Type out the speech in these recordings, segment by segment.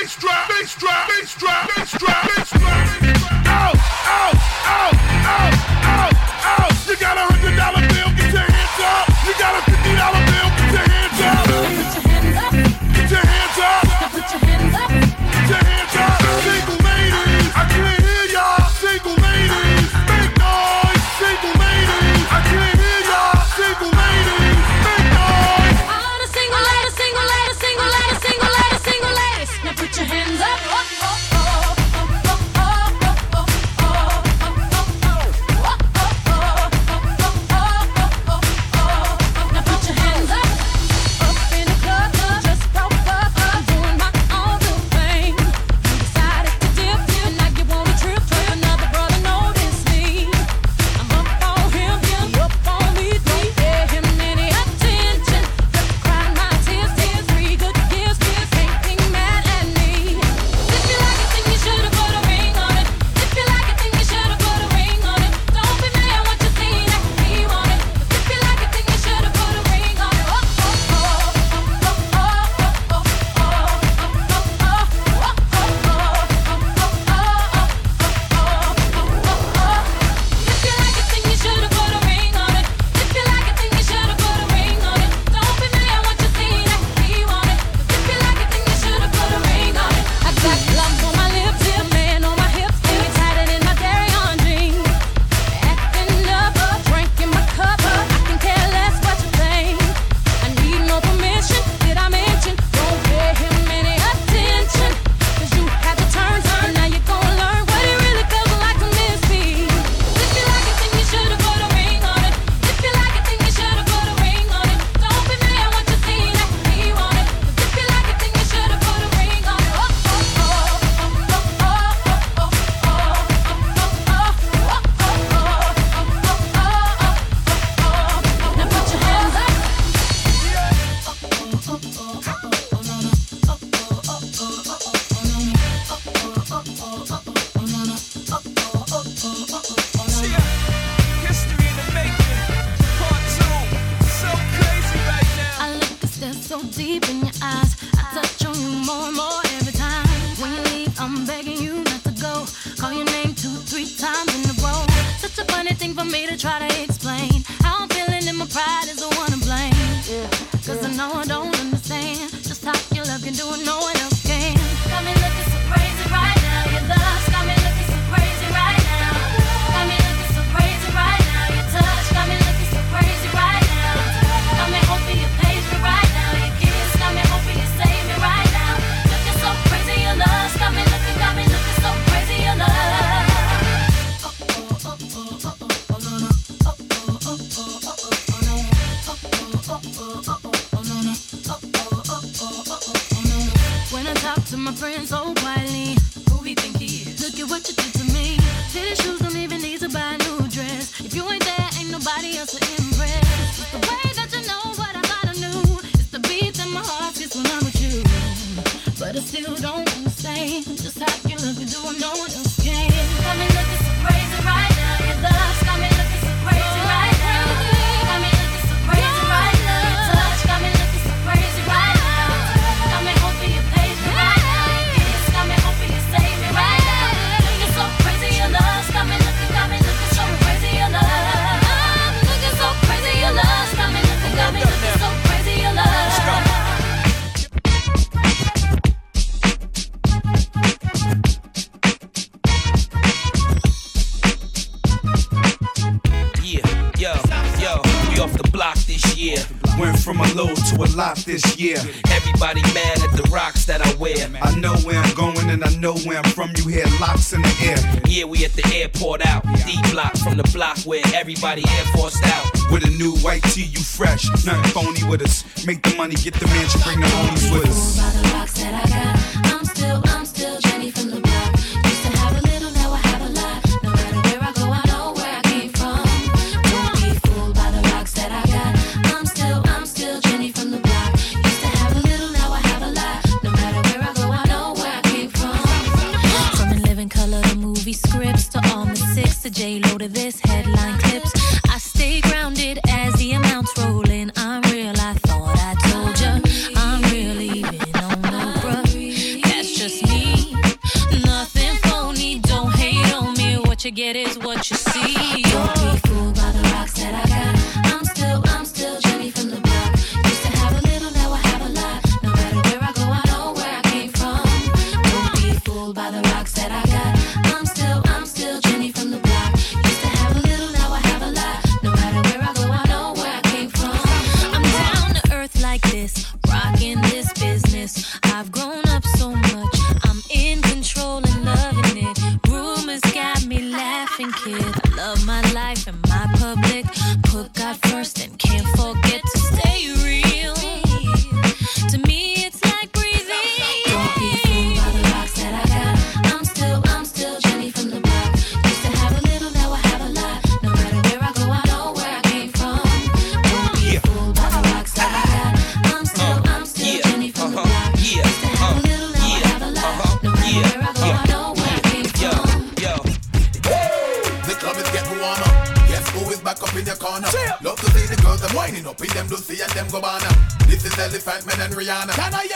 bass drop, bass drop, bass drop, bass drop, bass drop. Yeah, everybody mad at the rocks that I wear. I know where I'm going and I know where I'm from. You hear locks in the air. Yeah, we at the airport out. D block from the block where everybody air forced out. With a new white tee, you fresh. Nothing phony with us. Make the money, get the mansion, bring the homies with us. Rihanna. Can I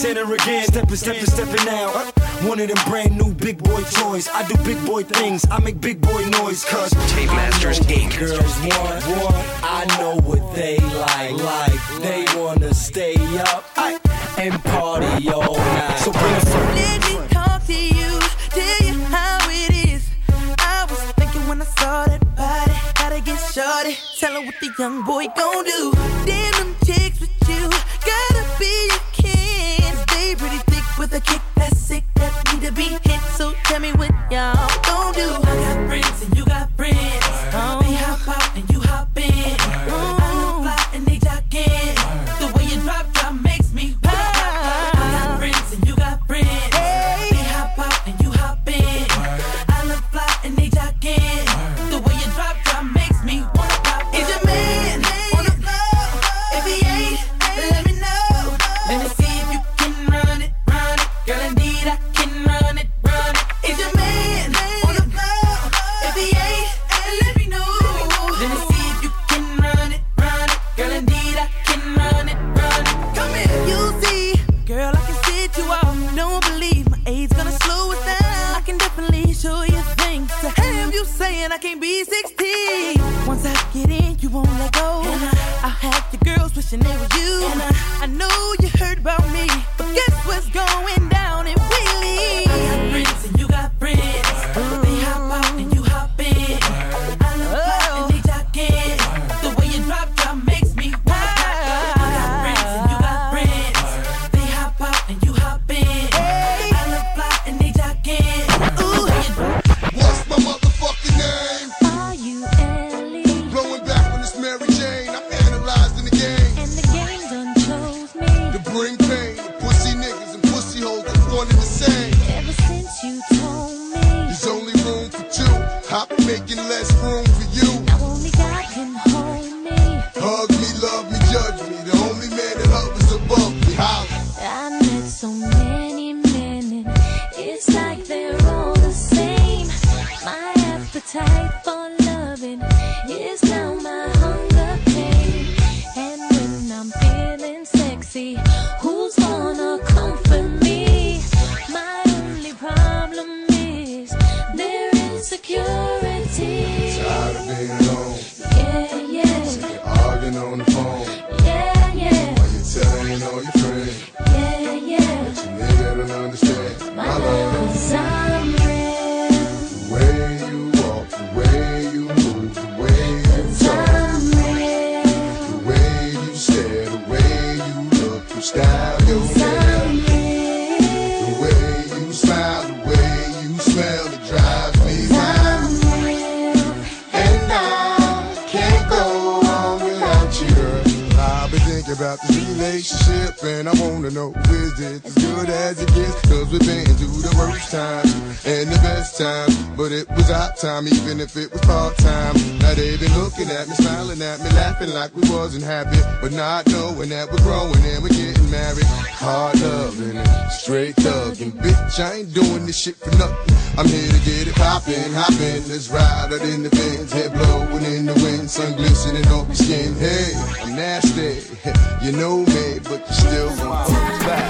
Center again. Stepping, stepping, stepping out. One of them brand new big boy toys. I do big boy things. I make big boy noise. Cause Tape Masters Inc. Girls want, want. I know what they like. Like they wanna stay up and party all night. So bring it for Let me talk to you. Tell you how it is. I was thinking when I saw that body. Gotta get shorty. Tell her what the young boy gon' do. Damn, them chicks so tell me what y'all gon' do. I got friends and you got friends. About this relationship and I wanna know is it as good as it gets? Cause we've been through the worst times and the best times. But it was our time, even if it was part time. Now they've been looking at me, smiling at me, laughing like we wasn't happy. But not knowing that we're growing and we're getting married. Hard loving straight thugging. Bitch, I ain't doing this shit for nothing. I'm here to get it poppin', hoppin'. Let's ride out in the Benz, head blowin' in the wind, sun glistening off your skin. Hey, I'm nasty, you know me, but you still gon' hold back.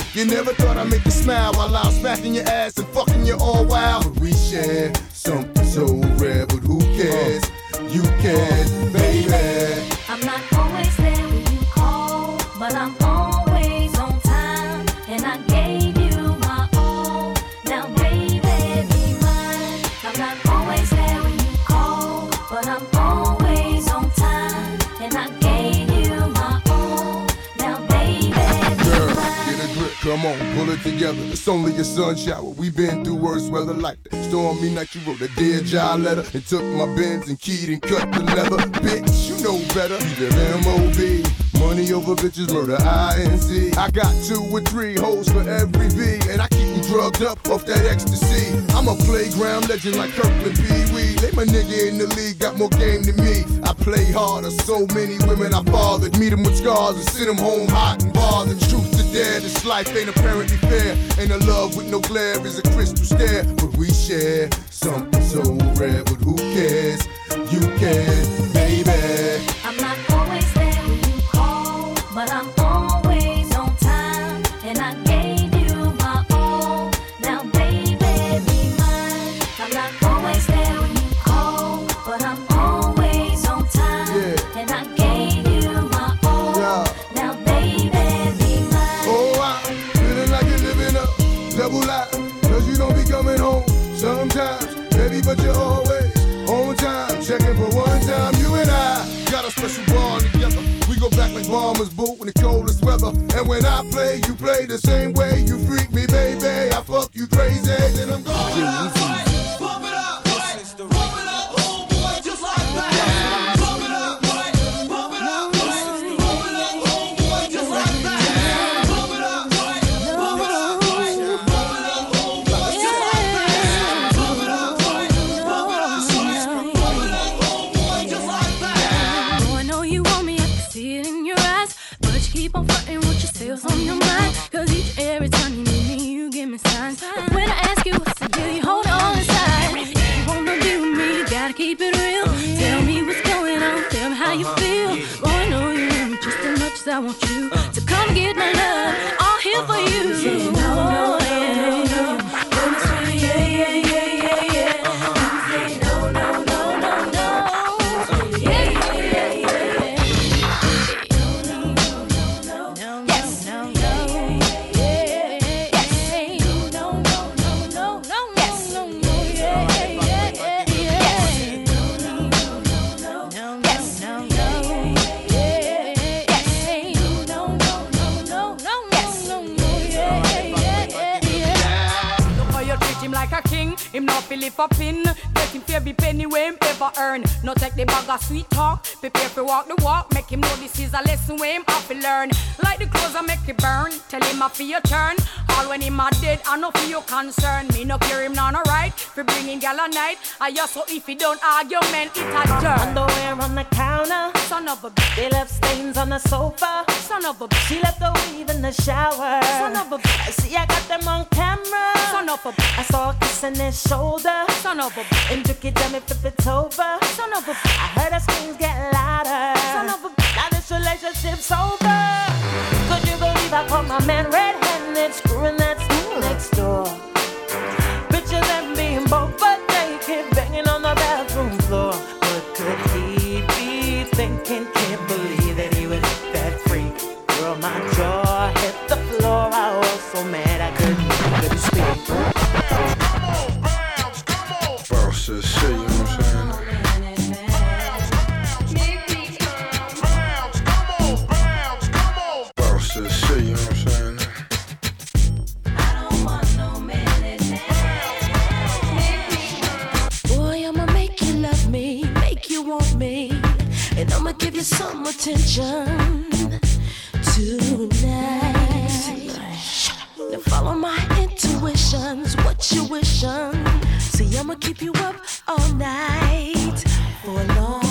you never thought I'd make you smile while I'm smacking your ass and fucking you all wild. But we share something so rare, but who cares? You can, baby. I'm not always there when you call, but I'm always on time. And I gave you my all. Now, baby, be mine. I'm not always there when you call, but I'm come on, pull it together. It's only a sun shower. We've been through worse weather like that. Stormy night, you wrote a dear job letter and took my bins and keyed and cut the leather. Bitch, you know better. You live MOB. Money over bitches, murder INC. I got two or three hoes for every V, and I keep them drugged up off that ecstasy. I'm a playground legend like Kirkland Pee Wee. They my nigga in the league, got more game than me. I play harder, so many women I fathered. Meet them with scars and send them home hot and bothered. Truth to this life ain't apparently fair. Ain't a love with no glare is a crystal stare. But we share something so rare, but who cares? You can, baby. But you're always on time. Checking for one time, you and I got a special bond together. We go back like bombers, boot in the coldest weather. And when I play, you play the same way. You freak Tell him I feel your turn. All when him a dead, I no feel your concern. Me no care him none alright. For bringing gal a night. I just so if he don't argument, it a dirt. Underwear on the counter. Son of a bitch. They left stains on the sofa. Son of a bitch. She left the weave in the shower. Son of a bitch. I see I got them on camera. Son of a bitch. I saw kissing his shoulder. Son of a bitch. And took it down and flip it over. Son of a bitch. I heard her screams get louder. Son of a bitch. Now this relationship's over. Could you believe I caught my man red-handed screwing that school next door? Picture them being both but naked, banging on the bathroom floor. But could he be thinking? Can't believe that he was that freak. Girl, my jaw hit the floor. I was so mad I couldn't, speak. Come on, bounce, come on. Bounce, I'ma give you some attention tonight. Now follow my intuitions, what you wishin'? See, I'ma keep you up all night for a long.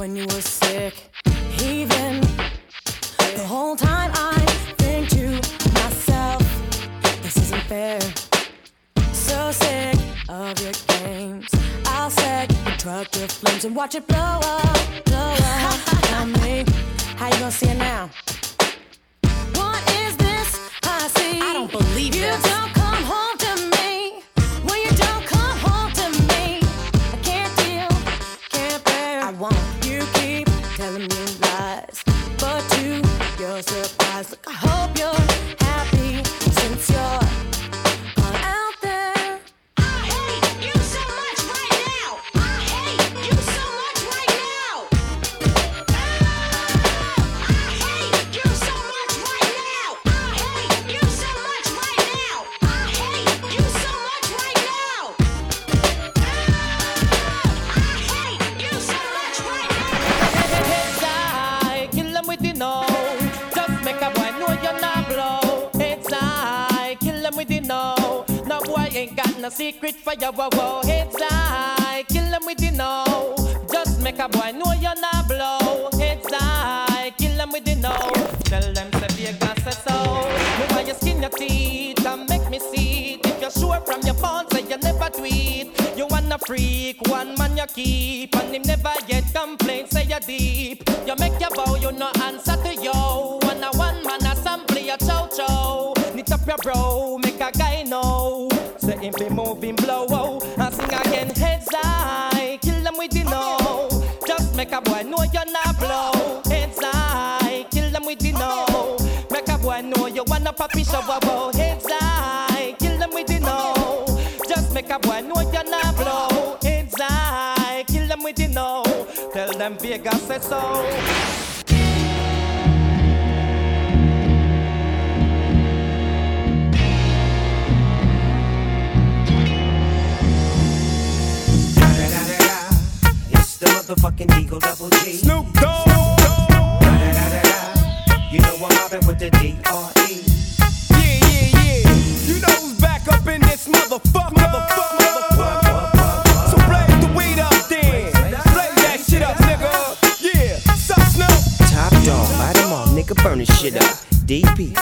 When you were sick, even the whole time I think to myself, this isn't fair. So sick of your games. I'll set your truck to flames and watch it blow up, blow up. Tell me, how you gonna see it now? What is this I see? I don't believe you this. don't freak, one man you keep, and him never yet complain. Say you deep. You make your bow, you no answer to yo. One a one man a sample your chow chow. Knit up your bro, make a guy know. Say him be moving blow, oh. and sing again heads high. Kill them with the no. Just make a boy know you're not blow. Heads high, kill them with the no. Make a boy know you wanna puppy show, Vegas say so. It's the motherfucking Eagle Double G. Snoop Dogg.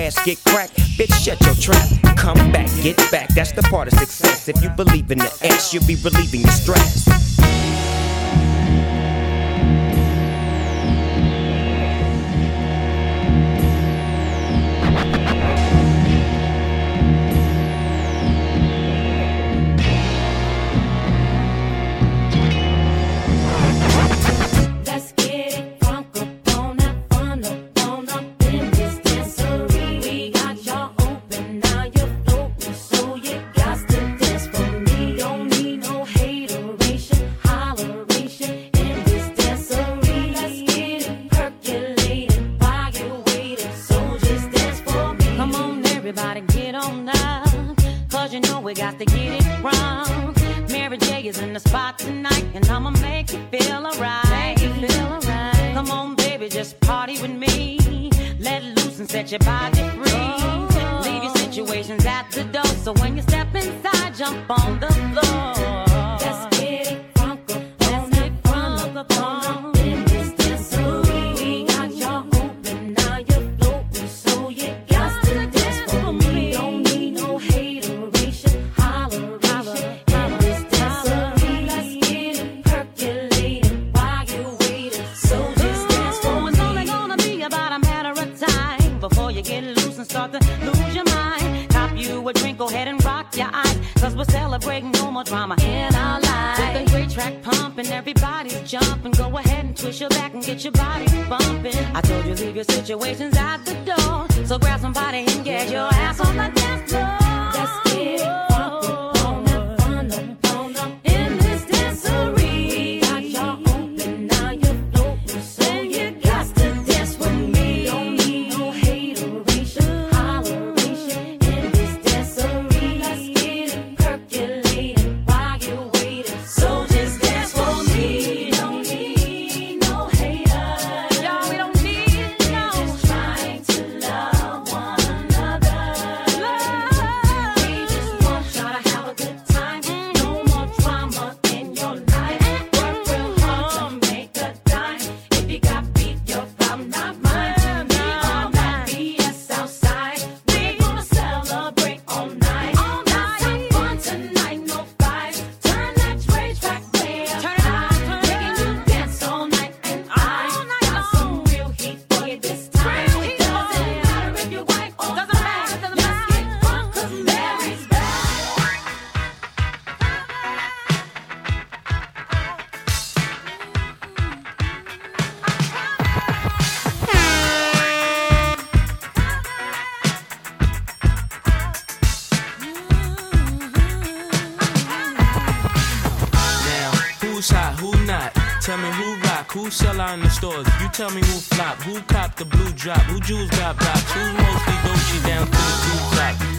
ass get cracked, bitch, shut your trap. Come back, get back, that's the part of success. If you believe in the ass, you'll be relieving your stress. Situations out in the stores. You tell me who flop, who cop the blue drop, who jewels got blocks, who mostly Gucci down to the.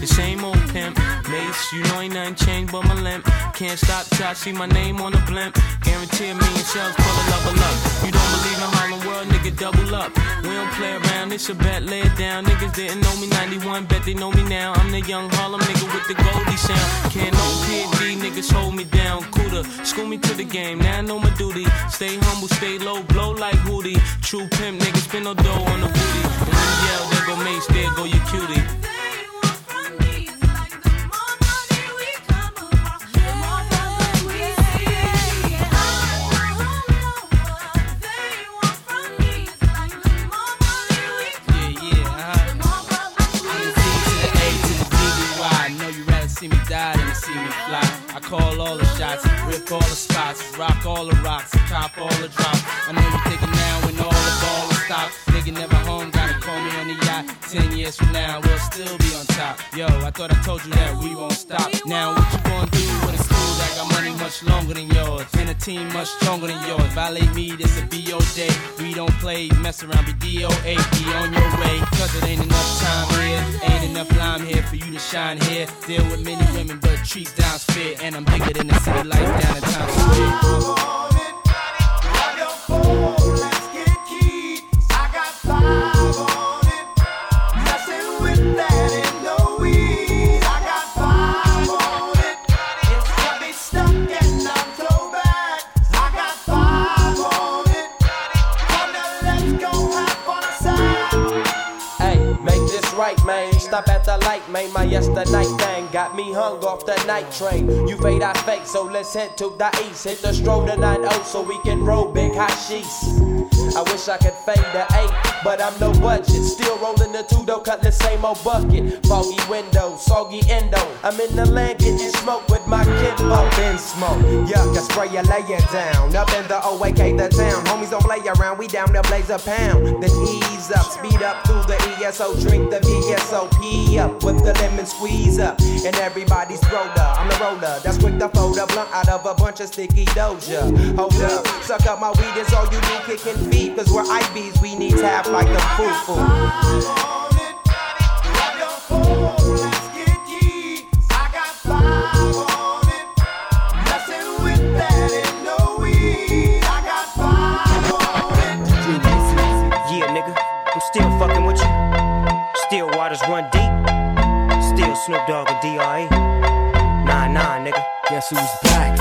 The same old pimp, mace, you know ain't nothing changed but my limp. Can't stop till I see my name on the blimp. Guarantee a million shells full of level up. You don't believe in Harlem World, nigga, double up. We don't play around, it's a bet, lay it down. Niggas didn't know me 91, bet they know me now. I'm the young Harlem nigga with the Goldie sound. Can't no PD, niggas hold me down. Cooler, school me to the game, now I know my duty. Stay humble, stay low, blow like Hootie. True pimp, niggas spin no dough on the booty. And yell, go Mase, there go your cutie. Call all the shots, rip all the spots, rock all the rocks, cop all the drops. I know you're thinking now when all the ball stopped. Nigga never Ten years from now, we'll still be on top. Yo, I thought I told you that we won't stop. Now what you gonna do when it's cool? I got money much longer than yours, and a team much stronger than yours. Violate me, this a BO day. We don't play, mess around, be DOA, be on your way. Cause it ain't enough time here, ain't enough lime here for you to shine here. Deal with many women, but treat down's fair. And I'm bigger than the city lights down in Times Square. Stop at the light, made My yesterday thing got me hung off the night train. You fade, I fake, so let's head to the east. Hit the stroll to 9 so we can roll big hot sheets. I wish I could fade the 8, but I'm no budget. Still rolling the two, though, cut the same old bucket. Foggy window, soggy endo. I'm in the land getting smoke with my kid. Up in smoke, yuck, I spray you, lay it down. Up in the OAK, the town. Homies don't play around, we down there blaze a pound. Then ease up, speed up through the ESO, drink the VSOP up with the lemon squeeze up. And everybody's roller, I'm the roller. That's quick to fold a blunt out of a bunch of sticky doja. Hold up, suck up my weed, it's all you do, kicking feet. Cause we're IBs, we need tap like the foo foo. Yeah, nigga, I'm still fucking with you. Still waters run deep. Still Snoop Dogg and DRE. Nah, nah, nigga. Guess who's back?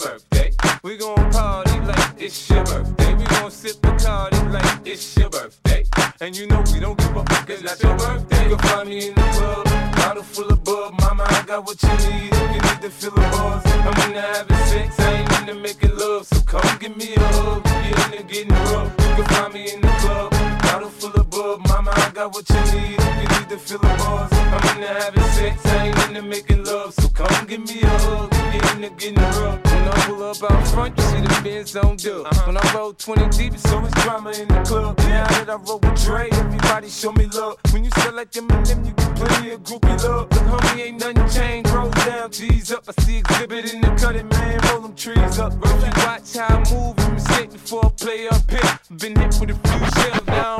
birthday. We gon' party like it's your birthday. We gon' sip Bacardi like it's your birthday. And you know we don't give up cause that's your birthday. You can find me in the club, bottle full of bub. Mama, I got what you need you need to feel the buzz. I'm into having sex, I ain't into making love. So come give me a hug, get into getting rough. You can find me in the club, bottle full of bub. Mama, I got what you need if you need to feel the buzz. I'm into having sex, I ain't into making love. So come give me a hug, get into getting rough. When I pull up out front, you see the Benz on dub. Uh-huh. When I roll 20 deep, it's so much drama in the club. Now that I roll with Dre, everybody show me love. When you sell like them and them, you get plenty of groupie love. Look, homie, ain't nothing changed. Roll down, G's up. I see exhibit in the cutting, man. Roll them trees up. Bro, you watch how I move and mistake before I play up here. Been hit with a few shells, now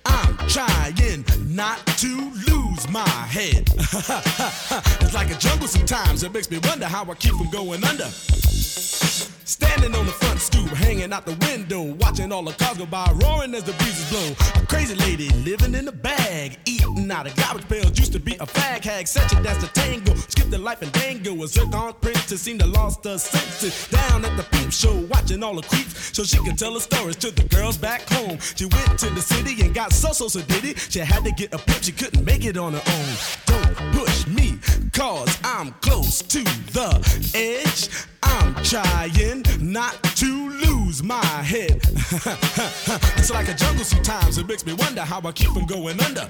I'm trying not to lose my head. it's like a jungle sometimes, it makes me wonder how I keep from going under. Standing on the front stoop, hanging out the window, watching all the cars go by, roaring as the breezes blow. A crazy lady living in a bag, eating out of garbage pails. Used to be a fag hag, such a dance to tango. Skipped the life and dango. Was a zircon princess seemed to lost her senses. Down at the peep show, watching all the creeps, so she could tell her stories to the girls back home. She went to the city and got so so so. She had to get a pimp, she couldn't make it on her own. Don't push me, cause I'm close to the edge. I'm trying not to lose my head. it's like a jungle sometimes, it makes me wonder how I keep from going under.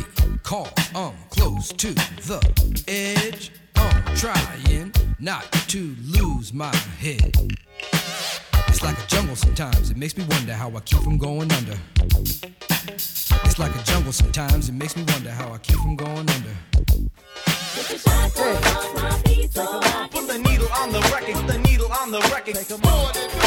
call, I'm close to the edge. I'm trying not to lose my head. It's like a jungle sometimes, it makes me wonder how I keep from going under. It's like a jungle sometimes, it makes me wonder how I keep from going under. Put the needle on the record, the needle on the record.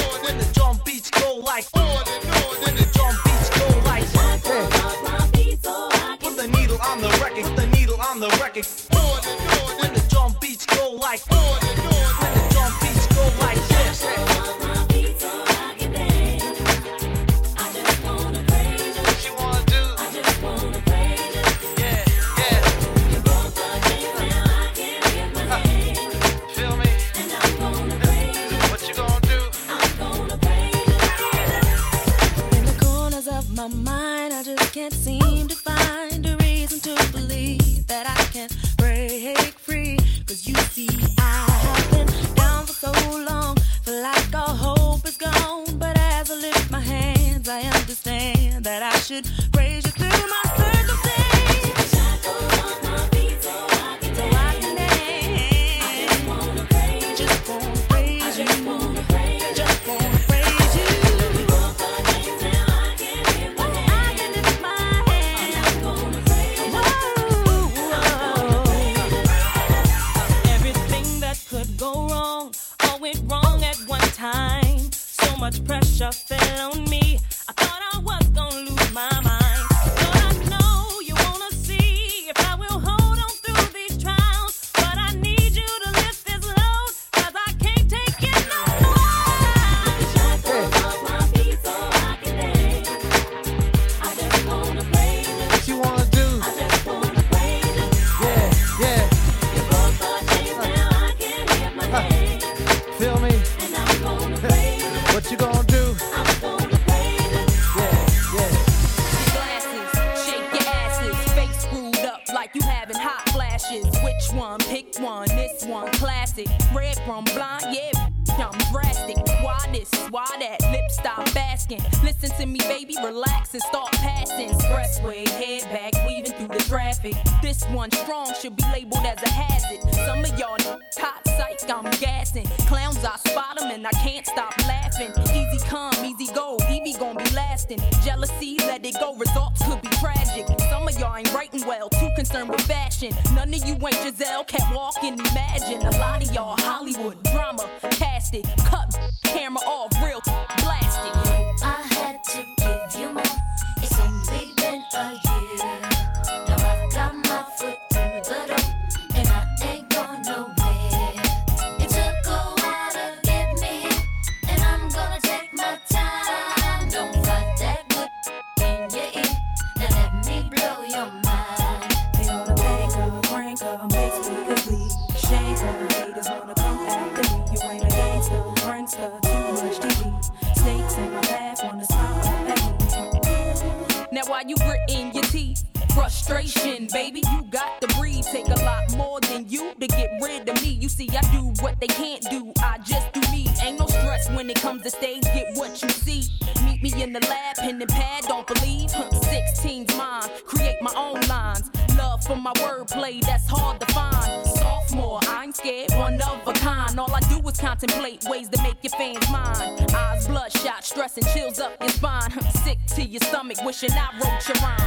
portion. I wrote your rhyme.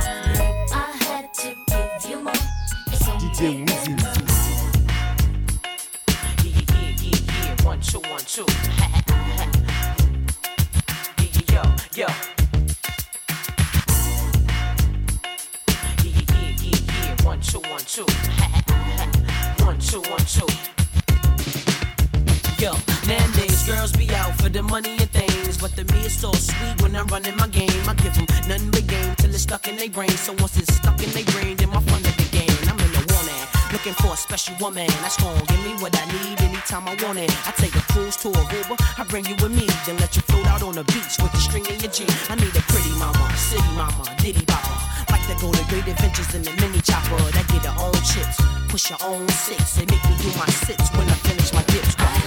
go to great adventures in the mini chopper. That get her own chips, push your own six. They make me do my sits when I finish my dips.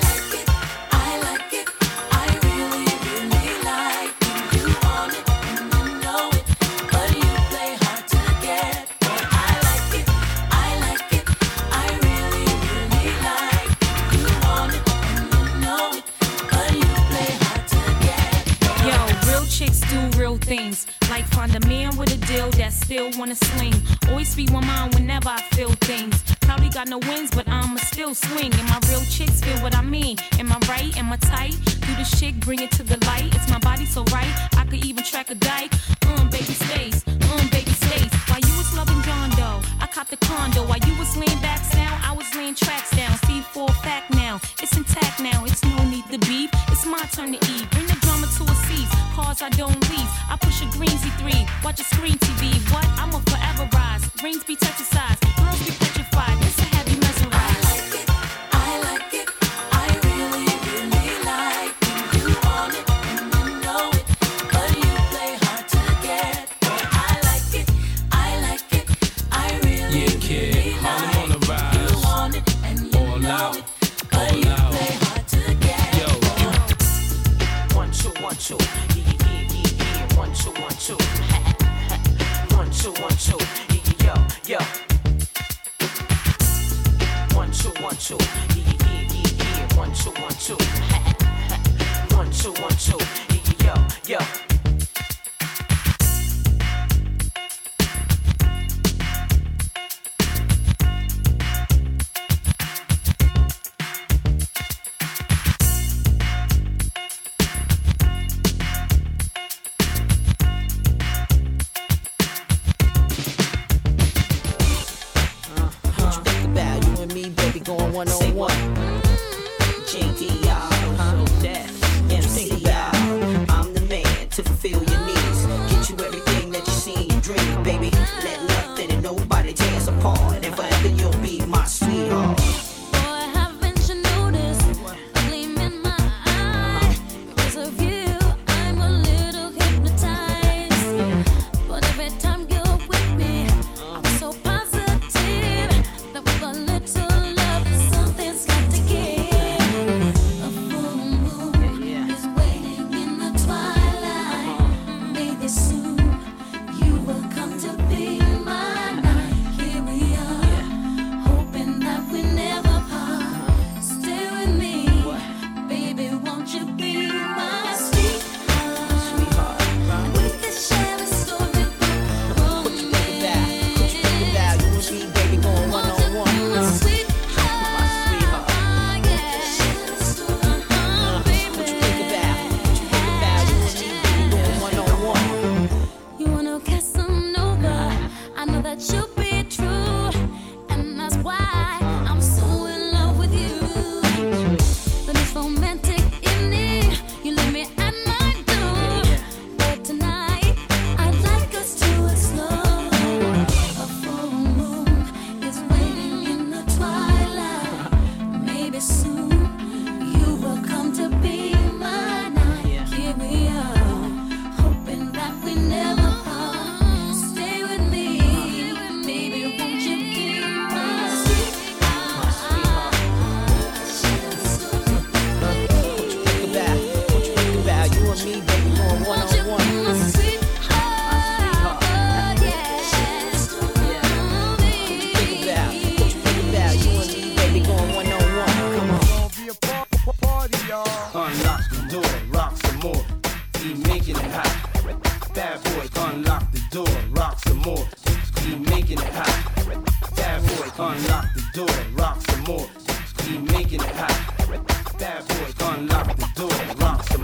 still wanna sling. Always be my mind whenever I feel things. Probably got no wins, but I'ma still swing. And my real chicks feel what I mean. Am I right? Am I tight? Do the shit, bring it to the light. It's my body so right, I could even track a dike. Um, baby stays, um, baby stays. While you was loving John Doe, I caught the condo. While you was laying back now I was laying tracks down. See for a fact now, it's intact now. It's no need to beef. It's my turn to eat. I don't leave. I push a green Z3. watch a screen TV. What? I'm a forever rise. Rings be touching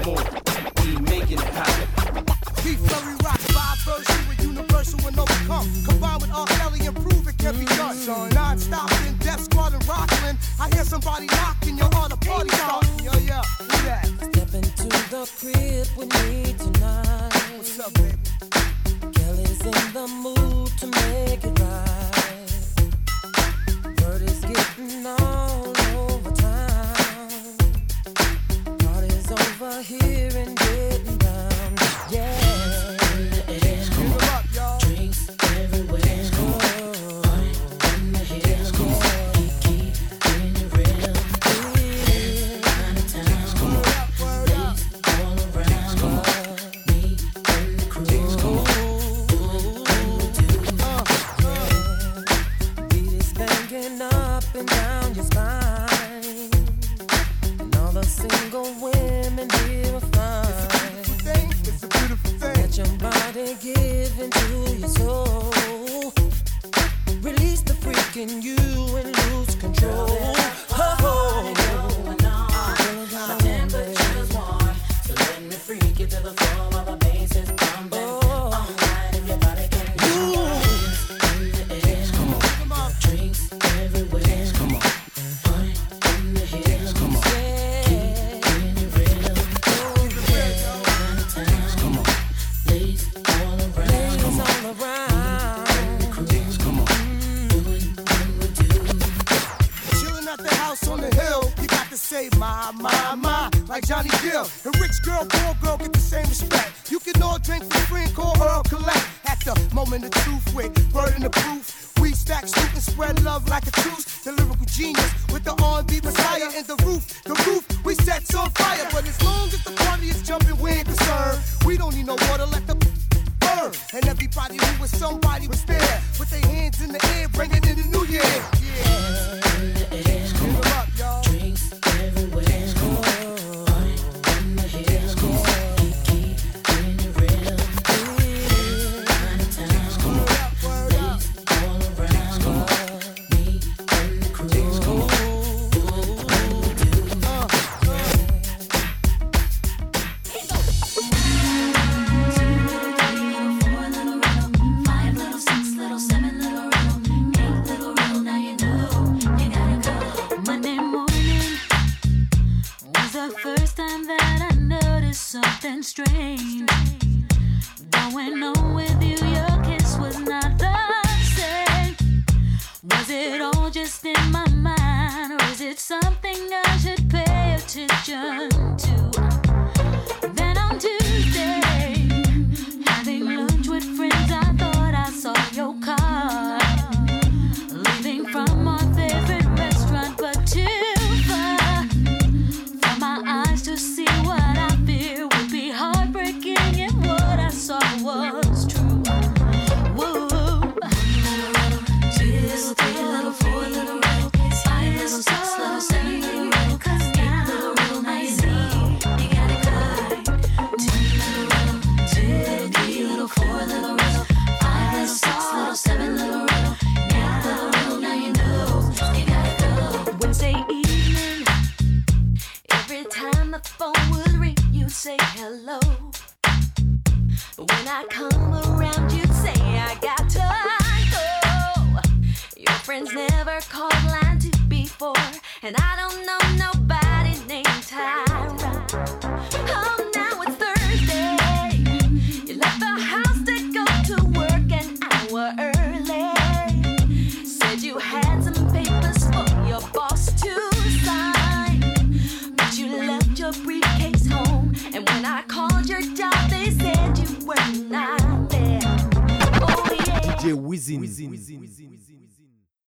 boom. We making it happen. Keep Flurry Rock, Bob Version with Universal and Overcome. Combined with R. Kelly and prove it can be done. Non-stop in Death Squad in Rockland. I hear somebody knock